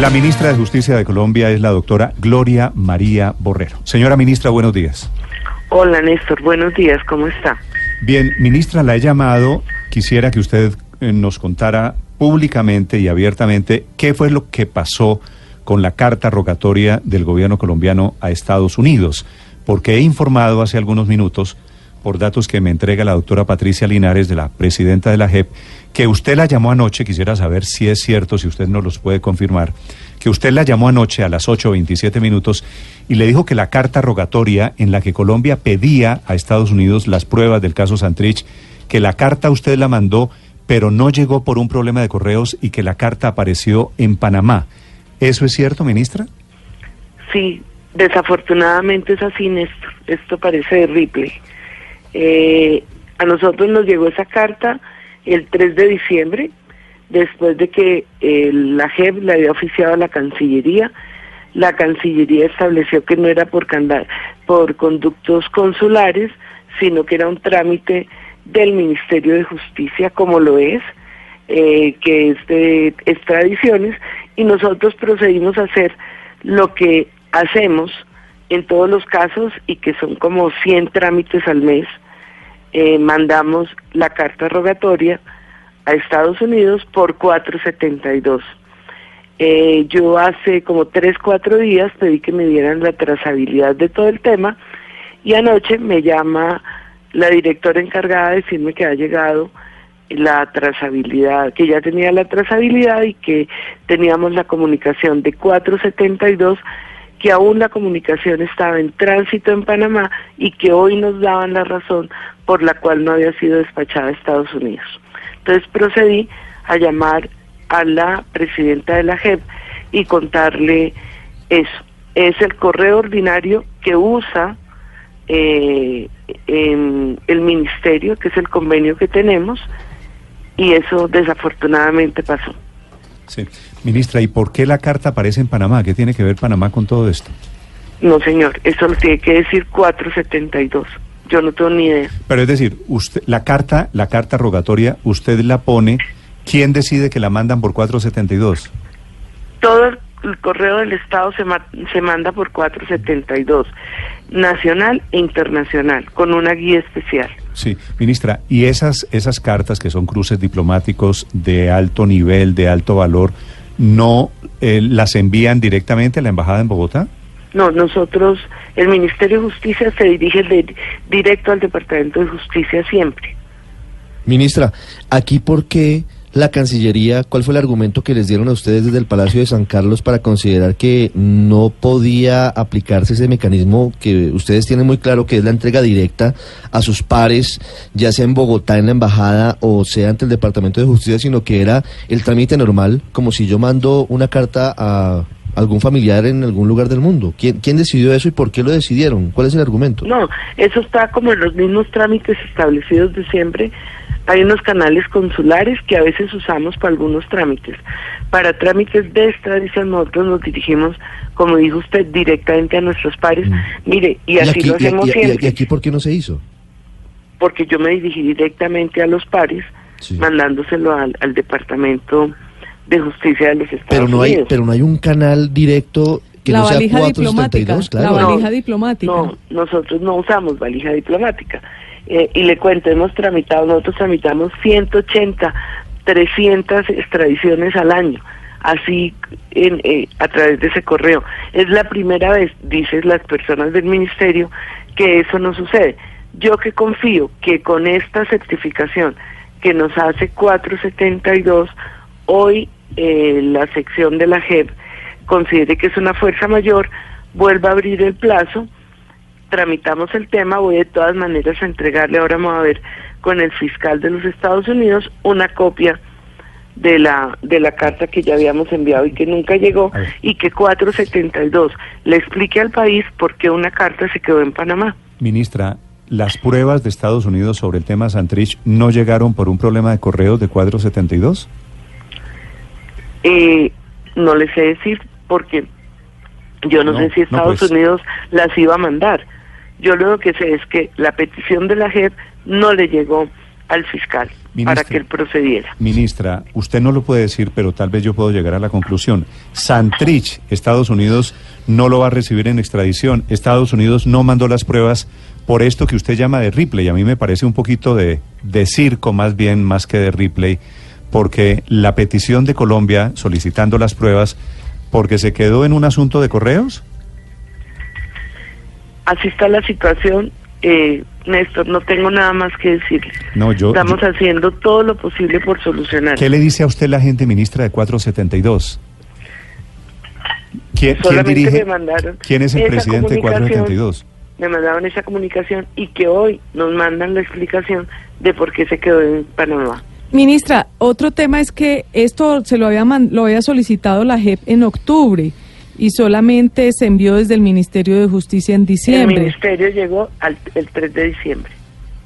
La ministra de Justicia de Colombia es la doctora Gloria María Borrero. Señora ministra, buenos días. Hola Néstor, buenos días, ¿cómo está? Bien, ministra, la he llamado. Quisiera que usted eh, nos contara públicamente y abiertamente qué fue lo que pasó con la carta rogatoria del gobierno colombiano a Estados Unidos, porque he informado hace algunos minutos, por datos que me entrega la doctora Patricia Linares, de la presidenta de la JEP, que usted la llamó anoche, quisiera saber si es cierto, si usted nos los puede confirmar, que usted la llamó anoche a las 8.27 minutos y le dijo que la carta rogatoria en la que Colombia pedía a Estados Unidos las pruebas del caso Santrich, que la carta usted la mandó, pero no llegó por un problema de correos y que la carta apareció en Panamá. ¿Eso es cierto, ministra? Sí, desafortunadamente es así, Néstor. Esto parece de Ripley. Eh, a nosotros nos llegó esa carta el 3 de diciembre, después de que eh, la JEP le había oficiado a la Cancillería. La Cancillería estableció que no era por, por conductos consulares, sino que era un trámite del Ministerio de Justicia, como lo es, eh, que es de extradiciones, y nosotros procedimos a hacer lo que hacemos en todos los casos y que son como 100 trámites al mes, eh, mandamos la carta rogatoria a Estados Unidos por 472. Eh, yo hace como 3, 4 días pedí que me dieran la trazabilidad de todo el tema y anoche me llama la directora encargada de decirme que ha llegado la trazabilidad, que ya tenía la trazabilidad y que teníamos la comunicación de 472 que aún la comunicación estaba en tránsito en Panamá y que hoy nos daban la razón por la cual no había sido despachada a Estados Unidos. Entonces procedí a llamar a la presidenta de la JEP y contarle eso. Es el correo ordinario que usa eh, el ministerio, que es el convenio que tenemos, y eso desafortunadamente pasó. Sí. Ministra, ¿y por qué la carta aparece en Panamá? ¿Qué tiene que ver Panamá con todo esto? No, señor, eso lo tiene que decir 472. Yo no tengo ni idea. Pero es decir, usted la carta, la carta rogatoria, usted la pone, ¿quién decide que la mandan por 472? Todo el correo del Estado se, se manda por 472, nacional e internacional, con una guía especial. Sí, ministra, ¿y esas, esas cartas que son cruces diplomáticos de alto nivel, de alto valor, no eh, las envían directamente a la embajada en Bogotá? No, nosotros, el Ministerio de Justicia se dirige de, directo al Departamento de Justicia siempre. Ministra, ¿aquí por qué la Cancillería, cuál fue el argumento que les dieron a ustedes desde el Palacio de San Carlos para considerar que no podía aplicarse ese mecanismo que ustedes tienen muy claro que es la entrega directa a sus pares, ya sea en Bogotá, en la embajada o sea ante el Departamento de Justicia, sino que era el trámite normal, como si yo mando una carta a algún familiar en algún lugar del mundo. ¿Quién, ¿Quién decidió eso y por qué lo decidieron? ¿Cuál es el argumento? No, eso está como en los mismos trámites establecidos de siempre hay unos canales consulares que a veces usamos para algunos trámites. Para trámites de extradición nosotros nos dirigimos, como dijo usted, directamente a nuestros pares. Mm. Mire, y así lo hacemos siempre. ¿Y aquí por qué no se hizo? Porque yo me dirigí directamente a los pares, mandándoselo al, Departamento de Justicia de los Estados pero no Unidos. Hay, pero no hay un canal directo que la no sea valija diplomática, La valija diplomática. No, nosotros no usamos valija diplomática. Eh, y le cuento, hemos tramitado, nosotros tramitamos 180, 300 extradiciones al año, así en, eh, a través de ese correo. Es la primera vez, dicen las personas del ministerio, que eso no sucede. Yo que confío que con esta certificación que nos hace 472, hoy eh, la sección de la JEP considere que es una fuerza mayor, vuelva a abrir el plazo tramitamos el tema, voy de todas maneras a entregarle, ahora vamos a ver con el fiscal de los Estados Unidos, una copia de la de la carta que ya habíamos enviado y que nunca llegó y que 472 le explique al país por qué una carta se quedó en Panamá. Ministra, las pruebas de Estados Unidos sobre el tema Santrich no llegaron por un problema de correos de 472? Eh, no les sé decir porque yo no, sé si Estados pues. Unidos las iba a mandar. Yo lo que sé es que la petición de la JEP no le llegó al fiscal para que él procediera. Ministra, usted no lo puede decir, pero tal vez yo puedo llegar a la conclusión. Santrich, Estados Unidos no lo va a recibir en extradición. Estados Unidos no mandó las pruebas por esto que usted llama de replay. A mí me parece un poquito de, de circo más bien, más que de replay, porque la petición de Colombia solicitando las pruebas, porque se quedó en un asunto de correos. Así está la situación. Eh, Néstor, no tengo nada más que decirle. No, yo, Estamos haciendo todo lo posible por solucionar. ¿Qué le dice a usted la gente ministra de 472? ¿Quién, ¿quién dirige? ¿Quién es el presidente de 472? Me mandaron esa comunicación y que hoy nos mandan la explicación de por qué se quedó en Panamá. Ministra, otro tema es que esto se lo había, lo había solicitado la JEP en octubre y solamente se envió desde el Ministerio de Justicia en diciembre. El Ministerio llegó al, el 3 de diciembre.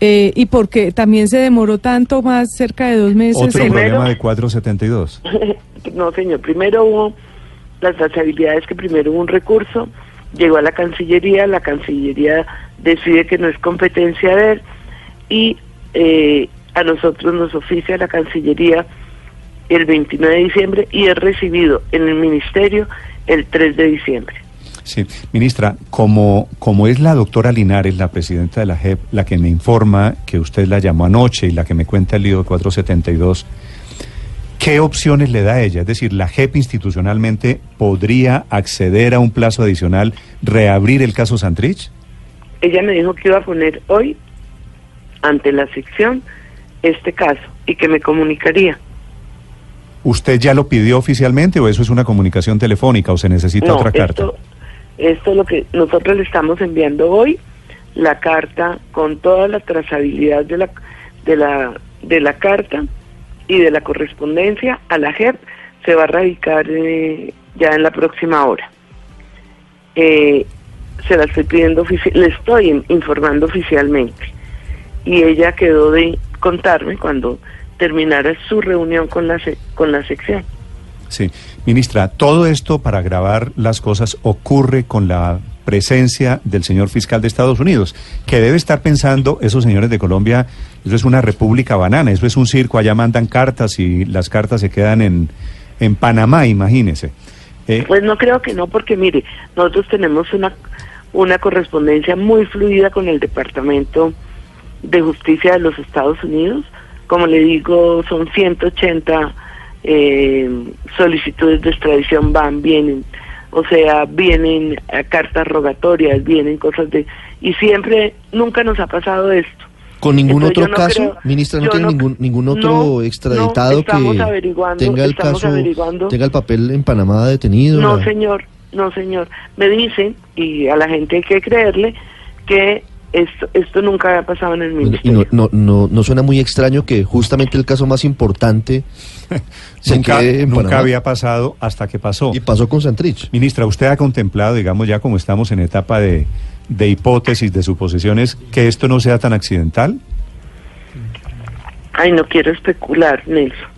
Eh, ¿Y por qué también se demoró tanto más, cerca de dos meses? ¿Otro problema de 472? no, señor. Primero hubo las trazabilidades que primero hubo un recurso, llegó a la Cancillería, la Cancillería decide que no es competencia de él y eh, a nosotros nos oficia la Cancillería el 29 de diciembre y es recibido en el Ministerio el 3 de diciembre. Sí, ministra, como, como es la doctora Linares, la presidenta de la JEP, la que me informa que usted la llamó anoche y la que me cuenta el lío 472, ¿qué opciones le da a ella? Es decir, ¿la JEP institucionalmente podría acceder a un plazo adicional, reabrir el caso Santrich? Ella me dijo que iba a poner hoy ante la sección este caso y que me comunicaría. ¿Usted ya lo pidió oficialmente o eso es una comunicación telefónica o se necesita otra carta? Esto, es lo que nosotros le estamos enviando hoy, la carta con toda la trazabilidad de la, de la, de la carta y de la correspondencia a la JEP se va a radicar eh, ya en la próxima hora. Eh, se la estoy pidiendo, le estoy informando oficialmente. Y ella quedó de contarme cuando terminara su reunión con la, con la sección. Sí, ministra, todo esto para grabar las cosas ocurre con la presencia del señor fiscal de Estados Unidos, que debe estar pensando, esos señores de Colombia, eso es una república banana, eso es un circo, allá mandan cartas y las cartas se quedan en, en Panamá, imagínese. Eh, pues no creo que no, porque mire, nosotros tenemos una, una correspondencia muy fluida con el Departamento de Justicia de los Estados Unidos, como le digo, son 180 eh, solicitudes de extradición, van, vienen, o sea, vienen cartas rogatorias, vienen cosas de... Y siempre, nunca nos ha pasado esto. ¿Con ningún otro caso? Ministra, ¿no tiene ningún, ningún otro extraditado que tenga el caso, tenga el papel en Panamá detenido? No, señor, no, señor. Me dicen, y a la gente hay que creerle, que esto, esto nunca había pasado en el ministerio. Y no, no, no, suena muy extraño que justamente el caso más importante se nunca, nunca había pasado hasta que pasó. Y pasó con Santrich. Ministra, ¿usted ha contemplado, digamos, ya como estamos en etapa de, de hipótesis, de suposiciones, que esto no sea tan accidental? Ay, no quiero especular, Nelson.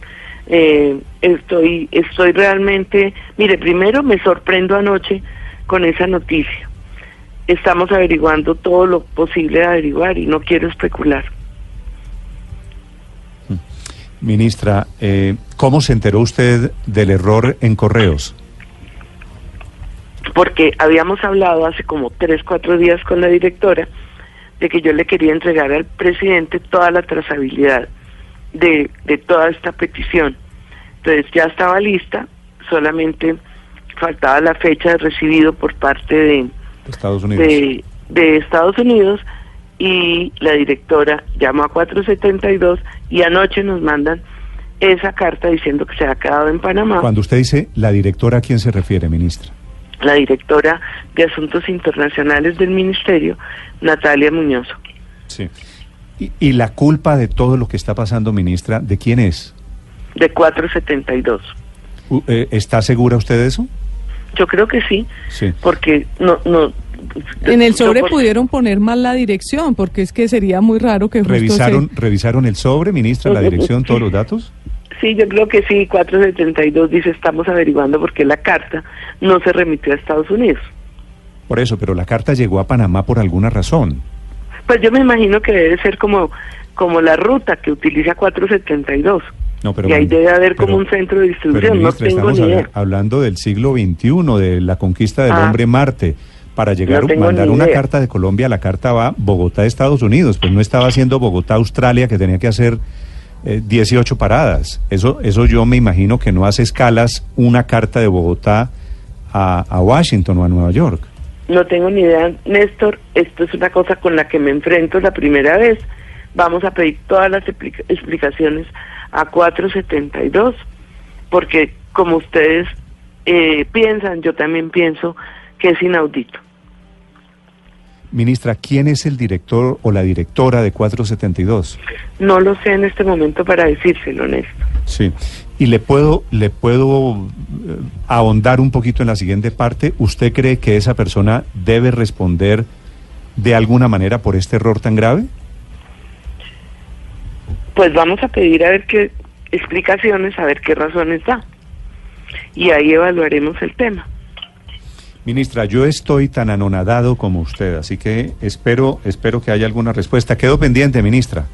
Eh, estoy, estoy realmente, mire, primero me sorprendo anoche con esa noticia estamos averiguando todo lo posible de averiguar y no quiero especular. Ministra, eh, ¿cómo se enteró usted del error en correos? Porque habíamos hablado hace como tres, cuatro días con la directora de que yo le quería entregar al presidente toda la trazabilidad de, de toda esta petición. Entonces ya estaba lista, solamente faltaba la fecha de recibido por parte de, Estados Unidos. De, Estados Unidos y la directora llamó a 472 y anoche nos mandan esa carta diciendo que se ha quedado en Panamá. Cuando usted dice la directora, ¿a quién se refiere, ministra? La directora de Asuntos Internacionales del Ministerio, Natalia Muñoz. Sí. ¿Y, ¿Y, la culpa de todo lo que está pasando, ministra, de quién es? de 472. U- eh, ¿Está segura usted de eso? Yo creo que sí, Sí. porque no... no En el sobre por- pudieron poner mal la dirección, porque es que sería muy raro que justo ¿Revisaron, se- ¿Revisaron el sobre, ministra, la dirección, todos los datos? Sí, yo creo que sí, 472 dice estamos averiguando por qué la carta no se remitió a Estados Unidos. Por eso, pero la carta llegó a Panamá por alguna razón. Pues yo me imagino que debe ser como, como la ruta que utiliza 472. No, pero y ahí debe haber pero- como un centro de distribución, no tengo estamos ni idea. hablando del siglo XXI, de la conquista del Ah. hombre Marte. Para llegar, No mandar una carta de Colombia, la carta va Bogotá, Estados Unidos. Pues no estaba haciendo Bogotá, Australia, que tenía que hacer eh, 18 paradas. Eso, eso yo me imagino que no hace escalas una carta de Bogotá a, a Washington o a Nueva York. No tengo ni idea, Néstor. Esto es una cosa con la que me enfrento la primera vez. Vamos a pedir todas las explica- explicaciones a 472, porque como ustedes eh, piensan, yo también pienso que es inaudito. Ministra, ¿quién es el director o la directora de 472? No lo sé en este momento para decírselo, Néstor. Sí. Y le puedo, le puedo eh, ahondar un poquito en la siguiente parte. ¿Usted cree que esa persona debe responder de alguna manera por este error tan grave? Pues vamos a pedir a ver qué explicaciones, a ver qué razones da. Y ahí evaluaremos el tema. Ministra, yo estoy tan anonadado como usted, así que espero, espero que haya alguna respuesta. Quedo pendiente, ministra.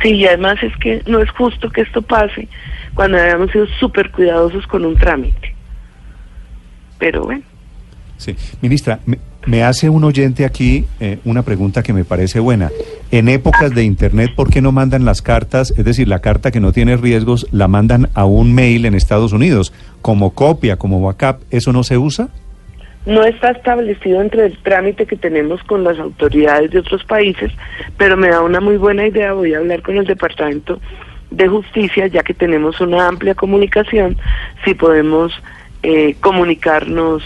Sí, y además es que no es justo que esto pase cuando habíamos sido súper cuidadosos con un trámite. Pero bueno, Sí. Ministra, me, me hace un oyente aquí eh, una pregunta que me parece buena. En épocas de Internet, ¿por qué no mandan las cartas? Es decir, la carta que no tiene riesgos, la mandan a un mail en Estados Unidos, como copia, como backup. ¿Eso no se usa? no está establecido entre el trámite que tenemos con las autoridades de otros países, pero me da una muy buena idea. Voy a hablar con el Departamento de Justicia, ya que tenemos una amplia comunicación, si podemos eh, comunicarnos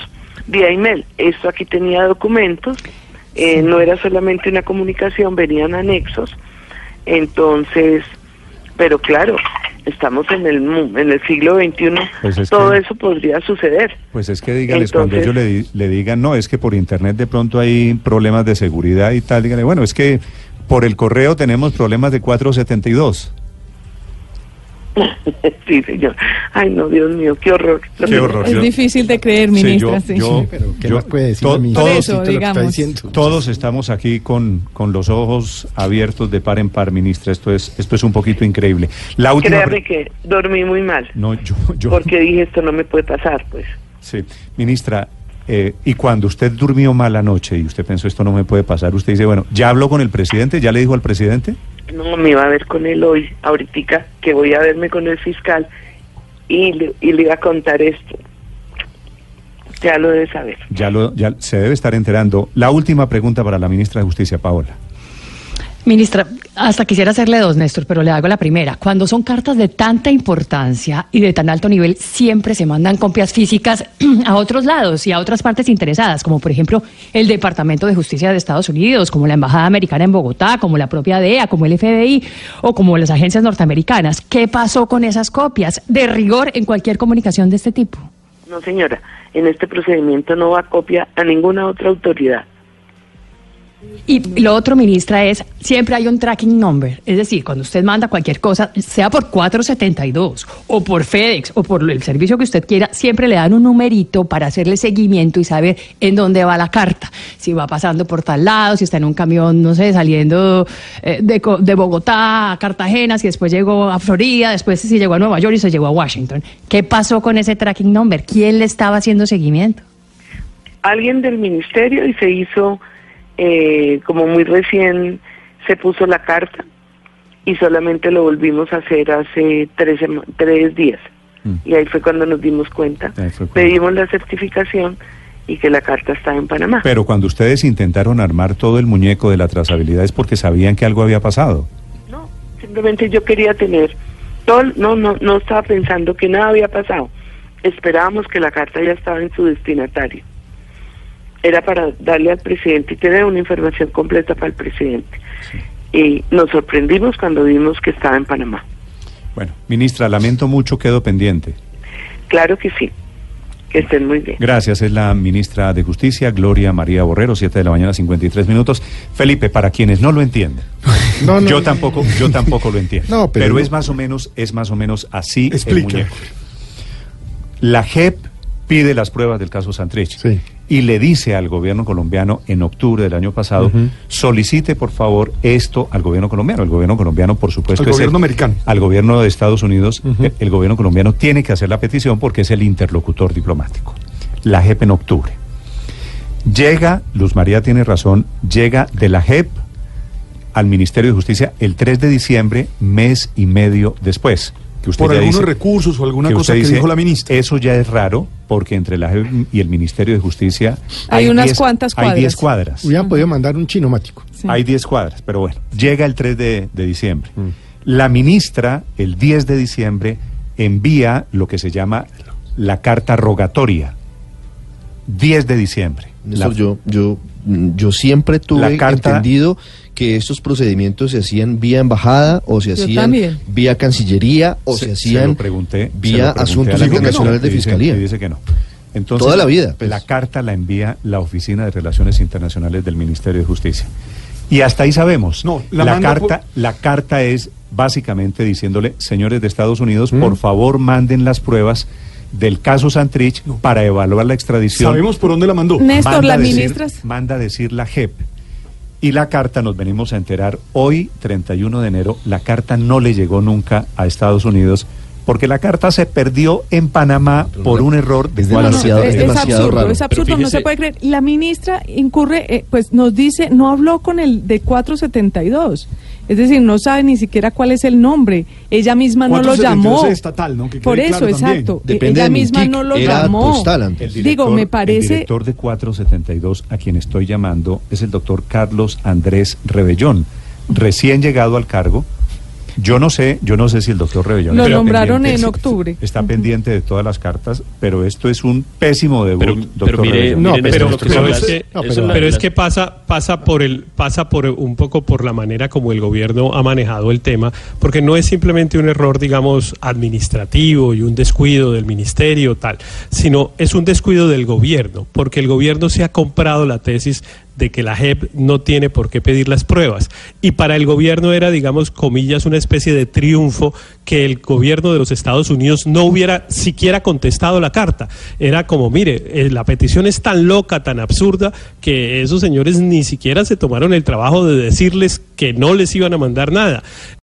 vía email. Esto aquí tenía documentos, eh, no era solamente una comunicación, venían anexos. Entonces, pero claro, estamos en el en el siglo XXI, Pues es todo que- eso podría suceder. Pues es que dígales, cuando ellos le, le digan, no, es que por Internet de pronto hay problemas de seguridad y tal, díganle, bueno, es que por el correo tenemos problemas de 472. sí, señor. Ay, no, Dios mío, qué horror. Qué horror. Es yo- difícil de creer, Sí, ministra. yo- sí. yo- pero ¿qué yo- más puede decir to- la ministra? todos- eso, digamos. estamos aquí con, con los ojos abiertos de par en par, ministra. Esto es, esto es un poquito increíble. La última. Créame que dormí muy mal, No, yo, yo- porque dije esto no me puede pasar, pues. Sí, ministra. eh, y cuando usted durmió mal anoche y usted pensó esto no me puede pasar, usted dice, bueno, ¿ya habló con el presidente? ¿Ya le dijo al presidente? No, me iba a ver con él hoy, ahorita que voy a verme con el fiscal y le, y le iba a contar esto. Ya lo debe saber. Ya, lo, ya se debe estar enterando. La última pregunta para la ministra de Justicia, Paola. Ministra, hasta quisiera hacerle dos, Néstor, pero le hago la primera. Cuando son cartas de tanta importancia y de tan alto nivel, siempre se mandan copias físicas a otros lados y a otras partes interesadas, como por ejemplo el Departamento de Justicia de Estados Unidos, como la Embajada Americana en Bogotá, como la propia DEA, como el FBI o como las agencias norteamericanas. ¿Qué pasó con esas copias? De rigor en cualquier comunicación de este tipo. No, señora, en este procedimiento no va copia a ninguna otra autoridad. Y lo otro, ministra, es siempre hay un tracking number. Es decir, cuando usted manda cualquier cosa, sea por 472 o por FedEx o por el servicio que usted quiera, siempre le dan un numerito para hacerle seguimiento y saber en dónde va la carta. Si va pasando por tal lado, si está en un camión, no sé, saliendo eh, de, de Bogotá a Cartagena, si después llegó a Florida, después si llegó a Nueva York y se llegó a Washington. ¿Qué pasó con ese tracking number? ¿Quién le estaba haciendo seguimiento? Alguien del ministerio y se hizo, eh, como muy recién se puso la carta y solamente lo volvimos a hacer hace tres, tres días. Mm. Y ahí fue cuando nos dimos cuenta. Pedimos la certificación y que la carta está en Panamá. Pero cuando ustedes intentaron armar todo el muñeco de la trazabilidad es porque sabían que algo había pasado. No, simplemente yo quería tener todo, no, no, no estaba pensando que nada había pasado. Esperábamos que la carta ya estaba en su destinatario. Era para darle al presidente y tener una información completa para el presidente. Y nos sorprendimos cuando vimos que estaba en Panamá. Bueno, ministra, lamento mucho, quedo pendiente. Claro que sí. Que estén muy bien. Gracias, es la ministra de Justicia, Gloria María Borrero, 7 de la mañana, 53 minutos. Felipe, para quienes no lo entienden, No, no. yo tampoco, yo tampoco lo entiendo. No, pero pero no. es más o menos, es más o menos así el Explique. muñeco. La JEP pide las pruebas del caso Santrich Sí. y le dice al gobierno colombiano en octubre del año pasado, solicite por favor esto al gobierno colombiano. El gobierno colombiano, por supuesto, Al es gobierno americano. Al gobierno de Estados Unidos, eh, el gobierno colombiano tiene que hacer la petición porque es el interlocutor diplomático. La JEP en octubre. Llega, Luz María tiene razón, llega de la JEP al Ministerio de Justicia el 3 de diciembre, mes y medio después. Que usted Por ya algunos dice- recursos o alguna que cosa que dice, dijo la ministra. Eso ya es raro porque entre la y el Ministerio de Justicia Hay unas 10 cuantas Hay 10 cuadras. cuadras. Hubieran podido mandar un chinomático. Sí. Hay 10 cuadras, pero bueno, llega el 3 de, de diciembre. Mm. La ministra, el 10 de diciembre, envía lo que se llama la carta rogatoria. 10 de diciembre. Néstor, La- yo, yo, yo siempre tuve La carta- entendido que estos procedimientos se hacían vía embajada o se hacían vía cancillería o se, se hacían lo pregunté, se vía asuntos internacionales de dice- fiscalía. y dice que no. Entonces, Toda la vida, pues. La carta la envía la Oficina de Relaciones Internacionales del Ministerio de Justicia. Y hasta ahí sabemos. No, la carta, la carta es básicamente diciéndole, señores de Estados Unidos, Mm. por favor manden las pruebas del caso Santrich para evaluar la extradición. Sabemos por dónde la mandó. Néstor, Manda la decir- ministra... Manda a decir la JEP. Y la carta, nos venimos a enterar, hoy, 31 de enero, la carta no le llegó nunca a Estados Unidos porque la carta se perdió en Panamá por un error de Es No, no, demasiado- es, es es demasiado absurdo, raro. es absurdo, no se puede creer. La ministra incurre, eh, pues nos dice, no habló con el de 472. Es decir, no sabe ni siquiera cuál es el nombre. Ella misma no lo 472 llamó. es estatal, ¿no? Que Por eso, claro exacto. Depende ella de misma no lo llamó. postal antes. El Digo, me El parece... director de 472, a quien estoy llamando, es el doctor Carlos Andrés Rebellón, recién llegado al cargo. Yo no sé, yo no sé si el doctor Rebellón Lo nombraron en octubre. Está pendiente de todas las cartas, pero esto es un pésimo debut, Pero, doctor pero mire, Rebellón. No, mire, pero- pasa es- que, no, pero- es que pasa, pasa por el, pasa por un poco por la manera como el gobierno ha manejado el tema, porque no es simplemente un error, digamos, administrativo y un descuido del ministerio tal, sino es un descuido del gobierno, porque el gobierno se ha comprado la tesis de que la JEP no tiene por qué pedir las pruebas. Y para el gobierno era, digamos, comillas, una especie de triunfo que el gobierno de los Estados Unidos no hubiera siquiera contestado la carta. Era como, mire, eh, la petición es tan loca, tan absurda, que esos señores ni siquiera se tomaron el trabajo de decirles que no les iban a mandar nada.